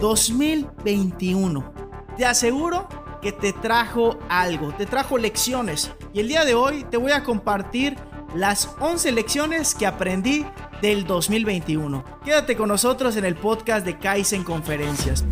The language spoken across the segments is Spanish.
2021. Te aseguro que te trajo algo, te trajo lecciones. Y el día de hoy te voy a compartir las 11 lecciones que aprendí del 2021. Quédate con nosotros en el podcast de Kaizen Conferencias.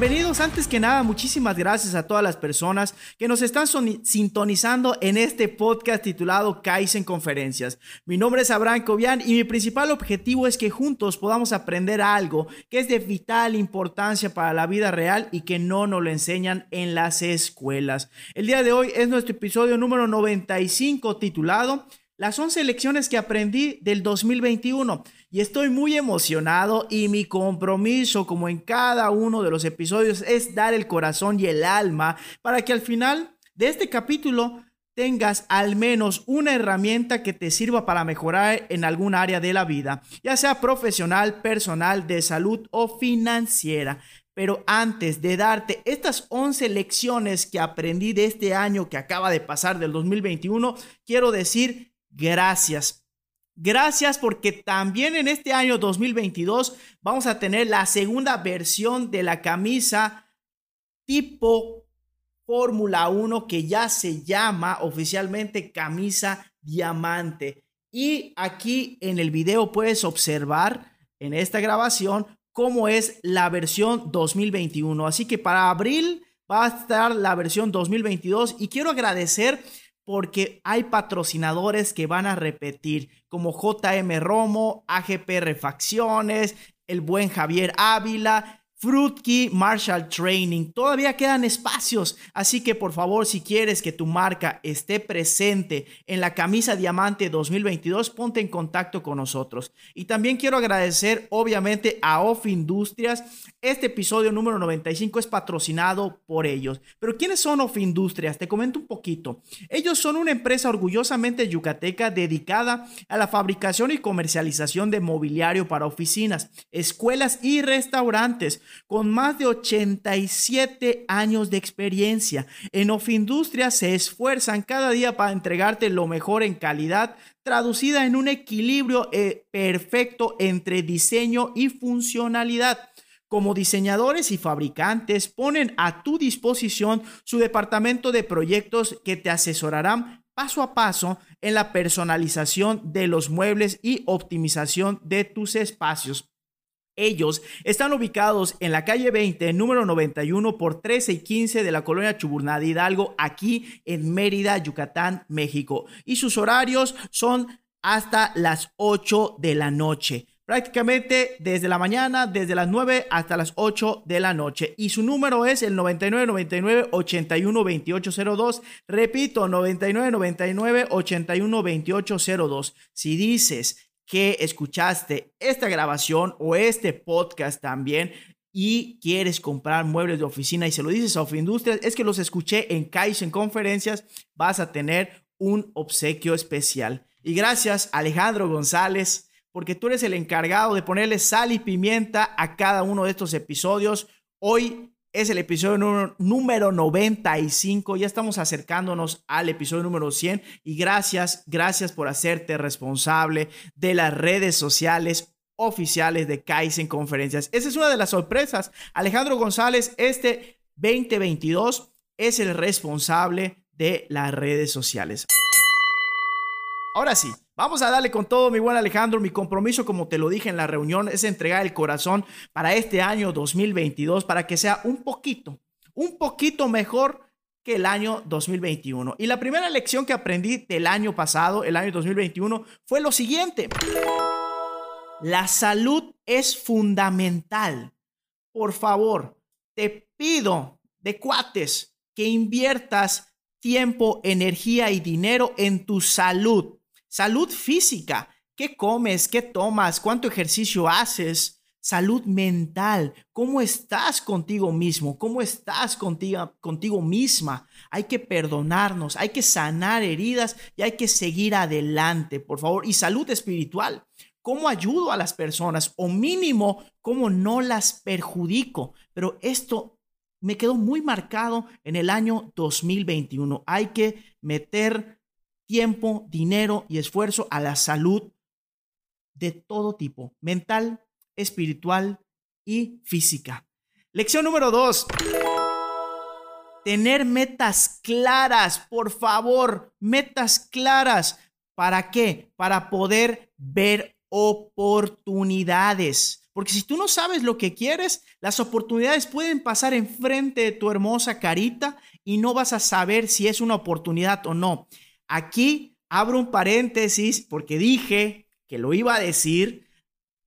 Bienvenidos, antes que nada, muchísimas gracias a todas las personas que nos están sintonizando en este podcast titulado Kaizen Conferencias. Mi nombre es Abraham Cobian y mi principal objetivo es que juntos podamos aprender algo que es de vital importancia para la vida real y que no nos lo enseñan en las escuelas. El día de hoy es nuestro episodio número 95 titulado Las 11 lecciones que aprendí del 2021 y estoy muy emocionado y mi compromiso, como en cada uno de los episodios, es dar el corazón y el alma para que al final de este capítulo tengas al menos una herramienta que te sirva para mejorar en algún área de la vida, ya sea profesional, personal, de salud o financiera. Pero antes de darte estas 11 lecciones que aprendí de este año que acaba de pasar del 2021, quiero decir gracias Gracias porque también en este año 2022 vamos a tener la segunda versión de la camisa tipo Fórmula 1 que ya se llama oficialmente camisa diamante. Y aquí en el video puedes observar en esta grabación cómo es la versión 2021. Así que para abril va a estar la versión 2022 y quiero agradecer porque hay patrocinadores que van a repetir, como JM Romo, AGP Refacciones, el buen Javier Ávila Fruitkey Marshall Training. Todavía quedan espacios, así que por favor, si quieres que tu marca esté presente en la camisa Diamante 2022, ponte en contacto con nosotros. Y también quiero agradecer obviamente a Off Industrias. Este episodio número 95 es patrocinado por ellos. Pero ¿quiénes son Off Industrias? Te comento un poquito. Ellos son una empresa orgullosamente yucateca dedicada a la fabricación y comercialización de mobiliario para oficinas, escuelas y restaurantes con más de 87 años de experiencia. En Ofindustria se esfuerzan cada día para entregarte lo mejor en calidad, traducida en un equilibrio eh, perfecto entre diseño y funcionalidad. Como diseñadores y fabricantes ponen a tu disposición su departamento de proyectos que te asesorarán paso a paso en la personalización de los muebles y optimización de tus espacios. Ellos están ubicados en la calle 20, número 91 por 13 y 15 de la colonia Chuburnada Hidalgo, aquí en Mérida, Yucatán, México. Y sus horarios son hasta las 8 de la noche. Prácticamente desde la mañana, desde las 9 hasta las 8 de la noche. Y su número es el 9999 81 2802. Repito, 9999 81 2802. Si dices que escuchaste esta grabación o este podcast también y quieres comprar muebles de oficina y se lo dices a Ofindustrias, es que los escuché en Kaizen Conferencias, vas a tener un obsequio especial. Y gracias Alejandro González, porque tú eres el encargado de ponerle sal y pimienta a cada uno de estos episodios. Hoy es el episodio número 95. Ya estamos acercándonos al episodio número 100. Y gracias, gracias por hacerte responsable de las redes sociales oficiales de Kaizen Conferencias. Esa es una de las sorpresas. Alejandro González, este 2022 es el responsable de las redes sociales. Ahora sí, vamos a darle con todo, mi buen Alejandro. Mi compromiso, como te lo dije en la reunión, es entregar el corazón para este año 2022, para que sea un poquito, un poquito mejor que el año 2021. Y la primera lección que aprendí del año pasado, el año 2021, fue lo siguiente. La salud es fundamental. Por favor, te pido de cuates que inviertas tiempo, energía y dinero en tu salud. Salud física. ¿Qué comes? ¿Qué tomas? ¿Cuánto ejercicio haces? Salud mental. ¿Cómo estás contigo mismo? ¿Cómo estás contigo, contigo misma? Hay que perdonarnos, hay que sanar heridas y hay que seguir adelante, por favor. Y salud espiritual. cómo ayudo a las personas o mínimo cómo no las perjudico. Pero esto me quedó muy marcado en el año 2021. Hay que meter tiempo, dinero y esfuerzo a la salud de todo tipo, mental, espiritual y física. Lección número dos. Tener metas claras, por favor, metas claras. ¿Para qué? Para poder ver oportunidades. Porque si tú no sabes lo que quieres, las oportunidades pueden pasar enfrente de tu hermosa carita y no vas a saber si es una oportunidad o no. Aquí abro un paréntesis porque dije que lo iba a decir.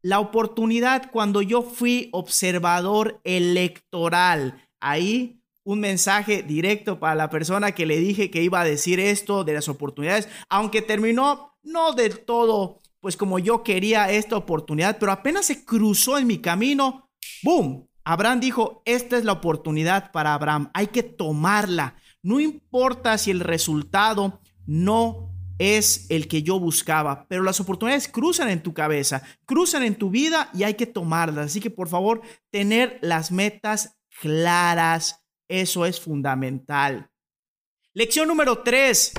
La oportunidad cuando yo fui observador electoral. Ahí un mensaje directo para la persona que le dije que iba a decir esto de las oportunidades, aunque terminó no del todo, pues como yo quería esta oportunidad, pero apenas se cruzó en mi camino, ¡boom! Abraham dijo, esta es la oportunidad para Abraham, hay que tomarla. No importa si el resultado no es el que yo buscaba, pero las oportunidades cruzan en tu cabeza, cruzan en tu vida y hay que tomarlas. Así que por favor, tener las metas claras eso es fundamental. Lección número tres.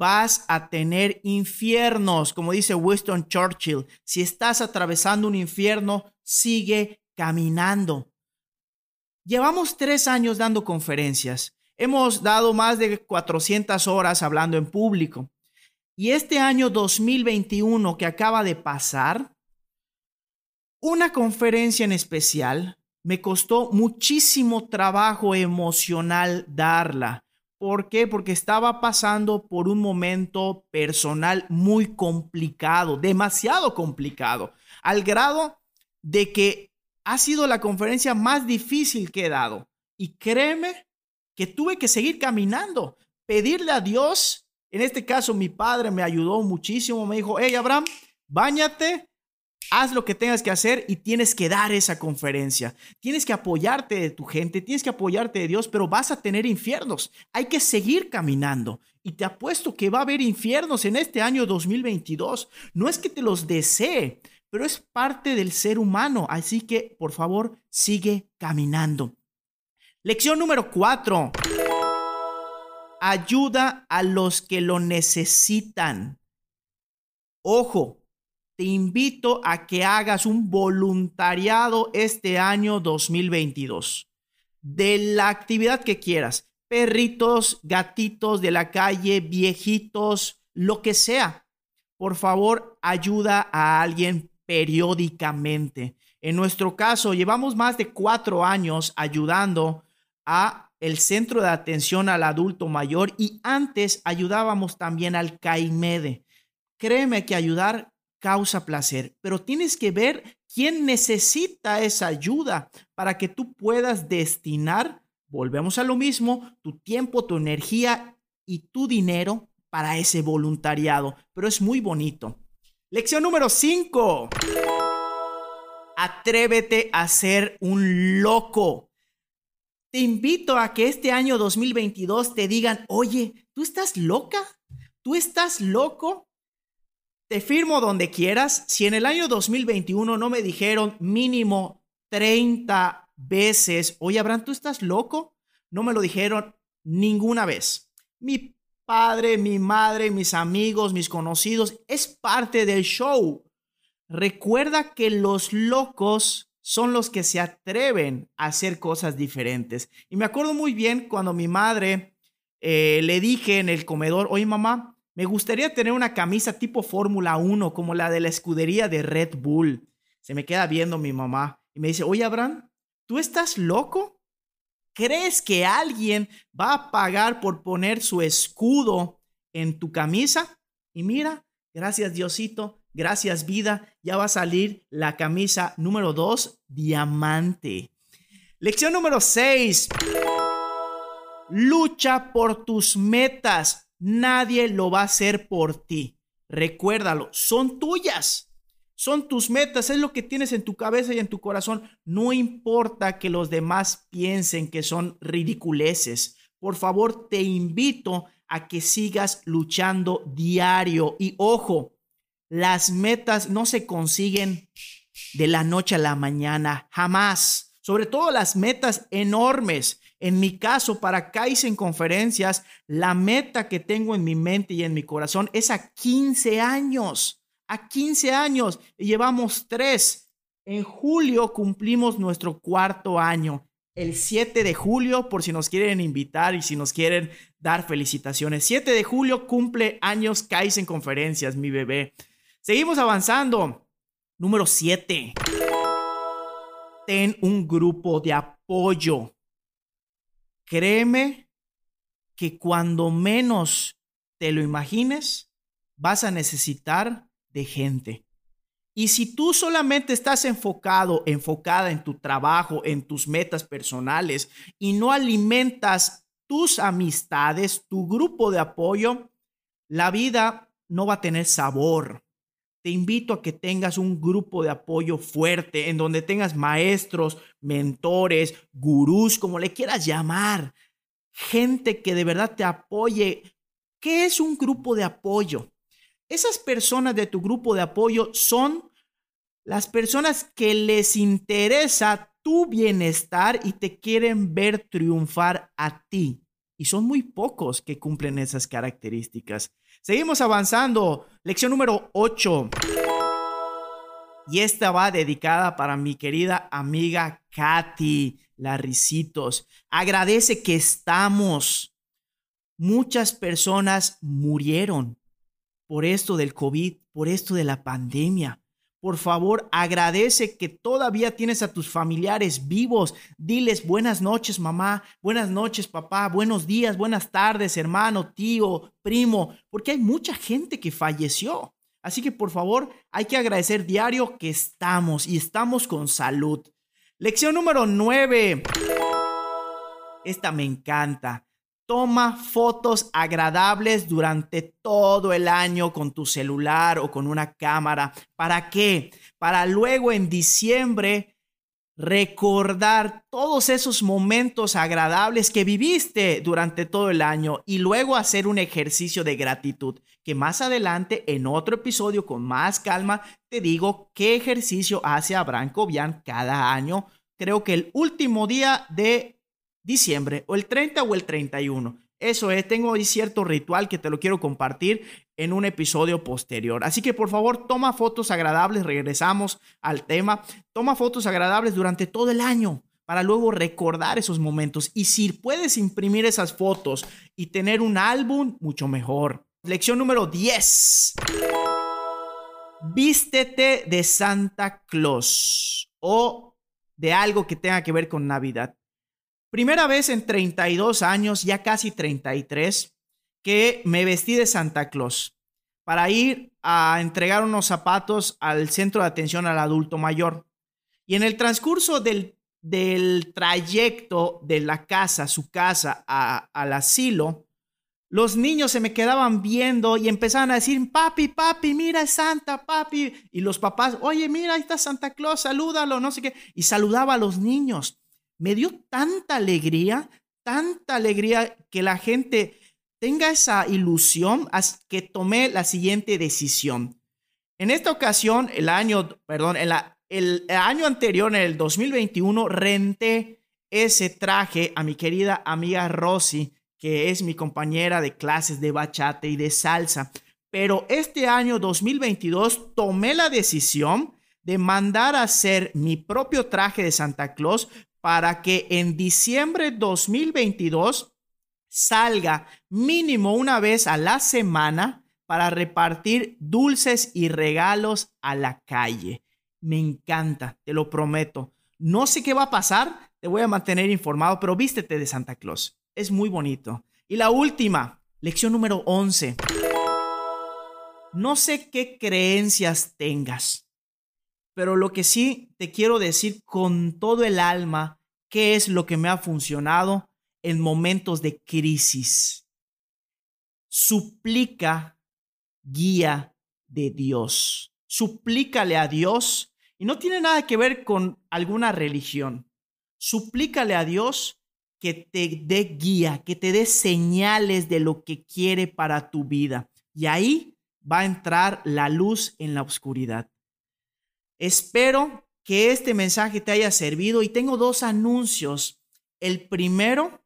Vas a tener infiernos, como dice Winston Churchill. Si estás atravesando un infierno, sigue caminando. Llevamos tres años dando conferencias. Hemos dado más de 400 horas hablando en público. Y este año 2021 que acaba de pasar, una conferencia en especial me costó muchísimo trabajo emocional darla. ¿Por qué? Porque estaba pasando por un momento personal muy complicado, demasiado complicado, al grado de que ha sido la conferencia más difícil que he dado. Y créeme que tuve que seguir caminando, pedirle a Dios. En este caso, mi padre me ayudó muchísimo. Me dijo, hey, Abraham, bañate, Haz lo que tengas que hacer y tienes que dar esa conferencia. Tienes que apoyarte de tu gente, tienes que apoyarte de Dios, pero vas a tener infiernos. Hay que seguir caminando. Y te apuesto que va a haber infiernos en este año 2022. No es que te los desee, pero es parte del ser humano. Así que, por favor, sigue caminando. Lección número cuatro. Ayuda a los que lo necesitan. Ojo, te invito a que hagas un voluntariado este año 2022 de la actividad que quieras. Perritos, gatitos de la calle, viejitos, lo que sea. Por favor, ayuda a alguien periódicamente. En nuestro caso, llevamos más de cuatro años ayudando a el centro de atención al adulto mayor y antes ayudábamos también al CAIMEDE. Créeme que ayudar causa placer, pero tienes que ver quién necesita esa ayuda para que tú puedas destinar, volvemos a lo mismo, tu tiempo, tu energía y tu dinero para ese voluntariado, pero es muy bonito. Lección número 5. Atrévete a ser un loco. Te invito a que este año 2022 te digan, oye, ¿tú estás loca? ¿Tú estás loco? Te firmo donde quieras. Si en el año 2021 no me dijeron mínimo 30 veces, oye, Abraham, ¿tú estás loco? No me lo dijeron ninguna vez. Mi padre, mi madre, mis amigos, mis conocidos, es parte del show. Recuerda que los locos son los que se atreven a hacer cosas diferentes. Y me acuerdo muy bien cuando mi madre eh, le dije en el comedor, oye mamá, me gustaría tener una camisa tipo Fórmula 1 como la de la escudería de Red Bull. Se me queda viendo mi mamá y me dice, oye Abraham, ¿tú estás loco? ¿Crees que alguien va a pagar por poner su escudo en tu camisa? Y mira, gracias Diosito, gracias vida, ya va a salir la camisa número 2, diamante. Lección número 6. Lucha por tus metas. Nadie lo va a hacer por ti. Recuérdalo, son tuyas. Son tus metas, es lo que tienes en tu cabeza y en tu corazón. No importa que los demás piensen que son ridiculeces. Por favor, te invito a que sigas luchando diario. Y ojo, Las metas no se consiguen de la noche a la mañana, jamás. Sobre todo las metas enormes. En mi caso, para Kaizen Conferencias, la meta que tengo en mi mente y en mi corazón es a 15 años. A 15 años. Llevamos tres. En julio cumplimos nuestro cuarto año. El 7 de julio, por si nos quieren invitar y si nos quieren dar felicitaciones. 7 de julio cumple años Kaizen Conferencias, mi bebé. Seguimos avanzando. Número 7. Ten un grupo de apoyo. Créeme que cuando menos te lo imagines, vas a necesitar de gente. Y si tú solamente estás enfocado, enfocada en tu trabajo, en tus metas personales y no alimentas tus amistades, tu grupo de apoyo, la vida no va a tener sabor te invito a que tengas un grupo de apoyo fuerte en donde tengas maestros, mentores, gurús, como le quieras llamar, gente que de verdad te apoye. ¿Qué es un grupo de apoyo? Esas personas de tu grupo de apoyo son las personas que les interesa tu bienestar y te quieren ver triunfar a ti. Y son muy pocos que cumplen esas características. Seguimos avanzando. Lección número 8. Y esta va dedicada para mi querida amiga Katy Larricitos. Agradece que estamos. Muchas personas murieron por esto del COVID, por esto de la pandemia. Por favor, agradece que todavía tienes a tus familiares vivos. Diles buenas noches, mamá, buenas noches, papá, buenos días, buenas tardes, hermano, tío, primo, porque hay mucha gente que falleció. Así que por favor, hay que agradecer diario que estamos y estamos con salud. Lección número 9. Esta me encanta. Toma fotos agradables durante todo el año con tu celular o con una cámara. ¿Para qué? Para luego en diciembre recordar todos esos momentos agradables que viviste durante todo el año y luego hacer un ejercicio de gratitud que más adelante en otro episodio con más calma te digo qué ejercicio hace Abraham Cobian cada año. Creo que el último día de diciembre, o el 30 o el 31. Eso es, tengo ahí cierto ritual que te lo quiero compartir en un episodio posterior. Así que por favor, toma fotos agradables, regresamos al tema. Toma fotos agradables durante todo el año para luego recordar esos momentos. Y si puedes imprimir esas fotos y tener un álbum, mucho mejor. Lección número 10. Vístete de Santa Claus o de algo que tenga que ver con Navidad. Primera vez en 32 años, ya casi 33, que me vestí de Santa Claus para ir a entregar unos zapatos al centro de atención al adulto mayor. Y en el transcurso del, del trayecto de la casa, su casa, al asilo, los niños se me quedaban viendo y empezaban a decir, papi, papi, mira, es Santa, papi. Y los papás, oye, mira, ahí está Santa Claus, salúdalo, no sé qué. Y saludaba a los niños me dio tanta alegría, tanta alegría que la gente tenga esa ilusión que tomé la siguiente decisión. En esta ocasión, el año, perdón, el, año anterior, en el 2021, renté ese traje a mi querida amiga Rosy, que es mi compañera de clases de bachata y de salsa. Pero este año 2022 tomé la decisión de mandar a hacer mi propio traje de Santa Claus para que en diciembre 2022 salga mínimo una vez a la semana para repartir dulces y regalos a la calle. Me encanta, te lo prometo. No sé qué va a pasar, te voy a mantener informado, pero vístete de Santa Claus. Es muy bonito. Y la última, lección número 11. No sé qué creencias tengas, pero lo que sí te quiero decir con todo el alma, qué es lo que me ha funcionado en momentos de crisis. Suplica guía de Dios. Suplícale a Dios y no tiene nada que ver con alguna religión. Suplícale a Dios que te dé guía, que te dé señales de lo que quiere para tu vida. Y ahí va a entrar la luz en la oscuridad. Espero que este mensaje te haya servido y tengo dos anuncios. El primero,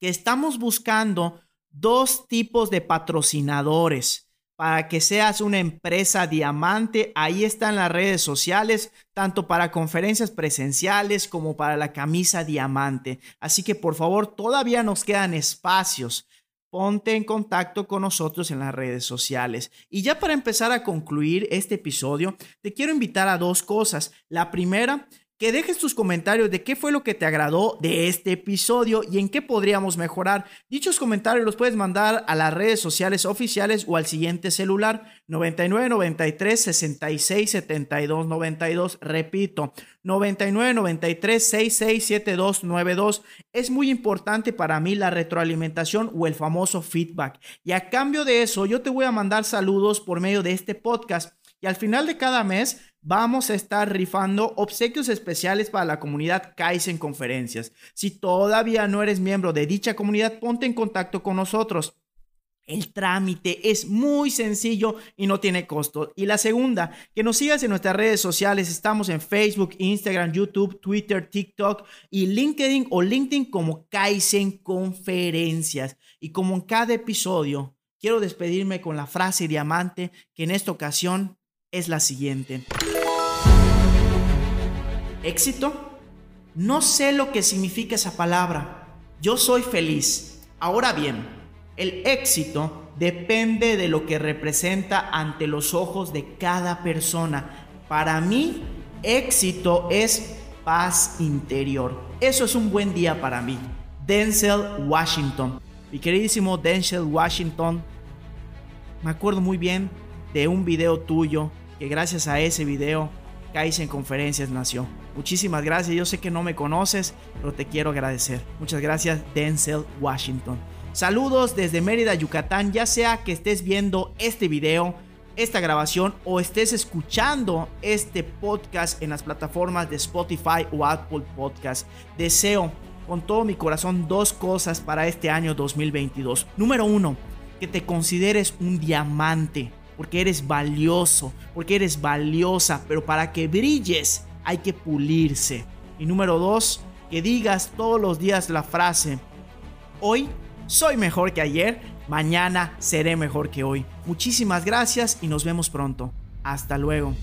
que estamos buscando dos tipos de patrocinadores para que seas una empresa diamante. Ahí están las redes sociales, tanto para conferencias presenciales como para la camisa diamante. Así que por favor, todavía nos quedan espacios. Ponte en contacto con nosotros en las redes sociales. Y ya para empezar a concluir este episodio, te quiero invitar a dos cosas. La primera que dejes tus comentarios de qué fue lo que te agradó de este episodio y en qué podríamos mejorar. Dichos comentarios los puedes mandar a las redes sociales oficiales o al siguiente celular 99 93 66 72 92. Repito, 99 93 66 72 92. Es muy importante para mí la retroalimentación o el famoso feedback. Y a cambio de eso, yo te voy a mandar saludos por medio de este podcast. Y al final de cada mes vamos a estar rifando obsequios especiales para la comunidad Kaizen Conferencias. Si todavía no eres miembro de dicha comunidad, ponte en contacto con nosotros. El trámite es muy sencillo y no tiene costo. Y la segunda, que nos sigas en nuestras redes sociales. Estamos en Facebook, Instagram, YouTube, Twitter, TikTok y LinkedIn o LinkedIn como Kaizen Conferencias. Y como en cada episodio, quiero despedirme con la frase diamante que en esta ocasión es la siguiente. ¿Éxito? No sé lo que significa esa palabra. Yo soy feliz. Ahora bien, el éxito depende de lo que representa ante los ojos de cada persona. Para mí, éxito es paz interior. Eso es un buen día para mí. Denzel Washington. Mi queridísimo Denzel Washington, me acuerdo muy bien de un video tuyo gracias a ese video Kaizen Conferencias nació. Muchísimas gracias, yo sé que no me conoces, pero te quiero agradecer. Muchas gracias Denzel Washington. Saludos desde Mérida, Yucatán, ya sea que estés viendo este video, esta grabación o estés escuchando este podcast en las plataformas de Spotify o Apple Podcast. Deseo con todo mi corazón dos cosas para este año 2022. Número uno, que te consideres un diamante porque eres valioso, porque eres valiosa, pero para que brilles hay que pulirse. Y número dos, que digas todos los días la frase, hoy soy mejor que ayer, mañana seré mejor que hoy. Muchísimas gracias y nos vemos pronto. Hasta luego.